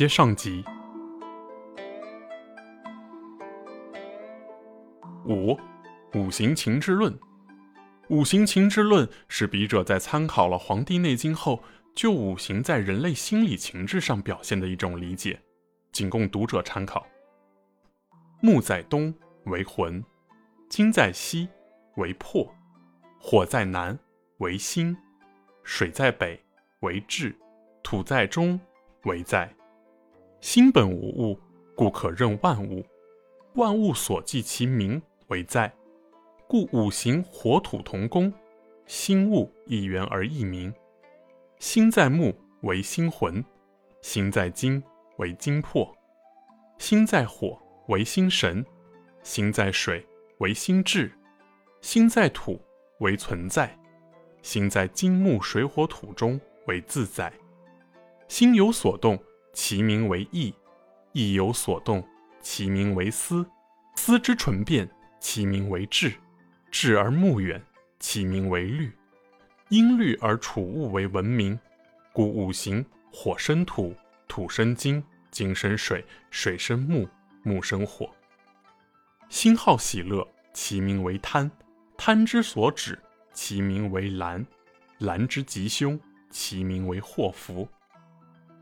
接上集。五、五行情志论。五行情志论是笔者在参考了《黄帝内经》后，就五行在人类心理情志上表现的一种理解，仅供读者参考。木在东为魂，金在西为魄，火在南为心，水在北为志，土在中为在。心本无物，故可任万物。万物所寄其名为在。故五行火土同工，心物一元而异名。心在木为心魂，心在金为金魄，心在火为心神，心在水为心志，心在土为存在，心在金木水火土中为自在。心有所动，其名为意；意有所动，其名为思；思之纯变，其名为志。志而目远，其名为虑；因虑而处物为文明。故五行：火生土，土生金，金生水，水生木，木生火。心好喜乐，其名为贪；贪之所止，其名为婪；婪之吉凶，其名为祸福。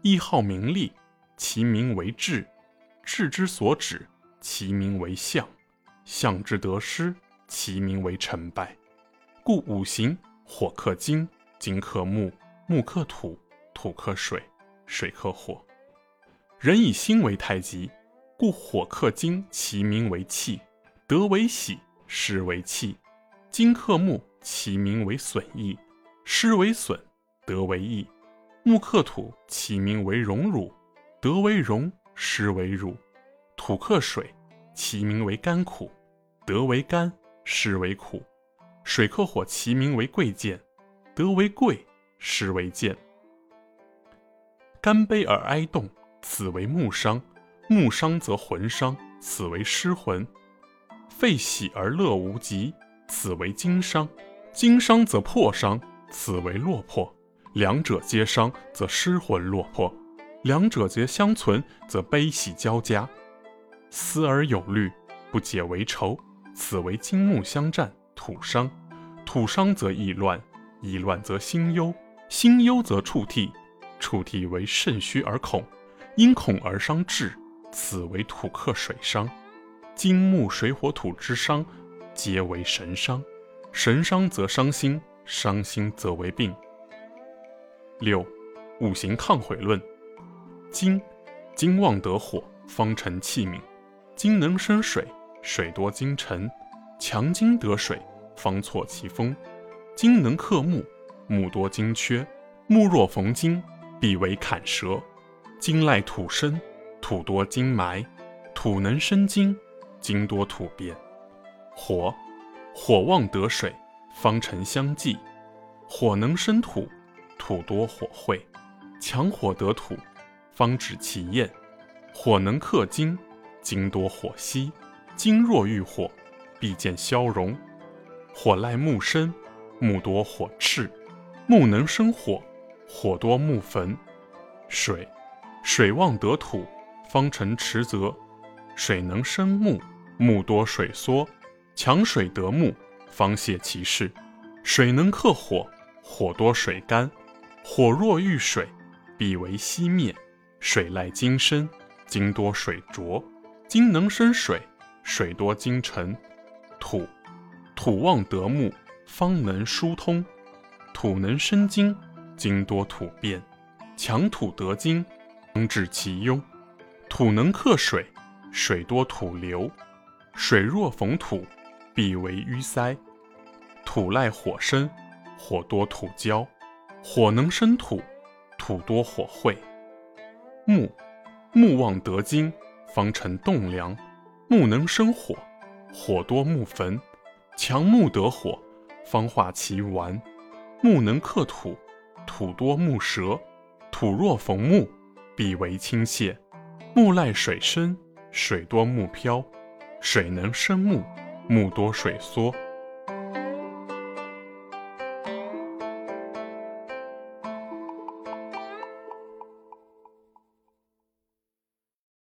意好名利，其名为志；志之所指，其名为相；相之得失。其名为成败，故五行：火克金，金克木，木克土，土克水，水克火。人以心为太极，故火克金，其名为气，得为喜，失为气；金克木，其名为损益，失为损，得为益；木克土，其名为荣辱，德为荣，失为辱；土克水，其名为甘苦，德为甘。失为苦，水克火，其名为贵贱，德为贵，失为贱。干悲而哀动，此为木伤；木伤则魂伤，此为失魂。肺喜而乐无极，此为金伤；金伤则魄伤，此为落魄。两者皆伤，则失魂落魄；两者皆相存，则悲喜交加。思而有虑，不解为愁。此为金木相战，土伤；土伤则意乱，意乱则心忧，心忧则触涕，触涕为肾虚而恐，因恐而伤志。此为土克水伤。金木水火土之伤，皆为神伤。神伤则伤心，伤心则为病。六，五行抗毁论。金，金旺得火，方成器皿。金能生水。水多金沉，强金得水，方错其风。金能克木，木多金缺，木若逢金，必为坎折。金赖土生，土多金埋，土能生金，金多土变。火，火旺得水，方成相济。火能生土，土多火晦，强火得土，方止其焰。火能克金，金多火稀。金若遇火，必见消融。火赖木生，木多火炽，木能生火，火多木焚。水，水旺得土，方成池泽。水能生木，木多水缩，强水得木，方泄其势。水能克火，火多水干。火若遇水，必为熄灭。水赖金生，金多水浊，金能生水。水多金沉，土土旺得木，方能疏通；土能生金，金多土变，强土得金，方治其庸。土能克水，水多土流，水若逢土，必为淤塞。土赖火生，火多土焦，火能生土，土多火晦。木木旺得金，方成栋梁。木能生火，火多木焚，强木得火，方化其顽。木能克土，土多木折，土若逢木，必为倾泻。木赖水生，水多木漂，水能生木，木多水缩。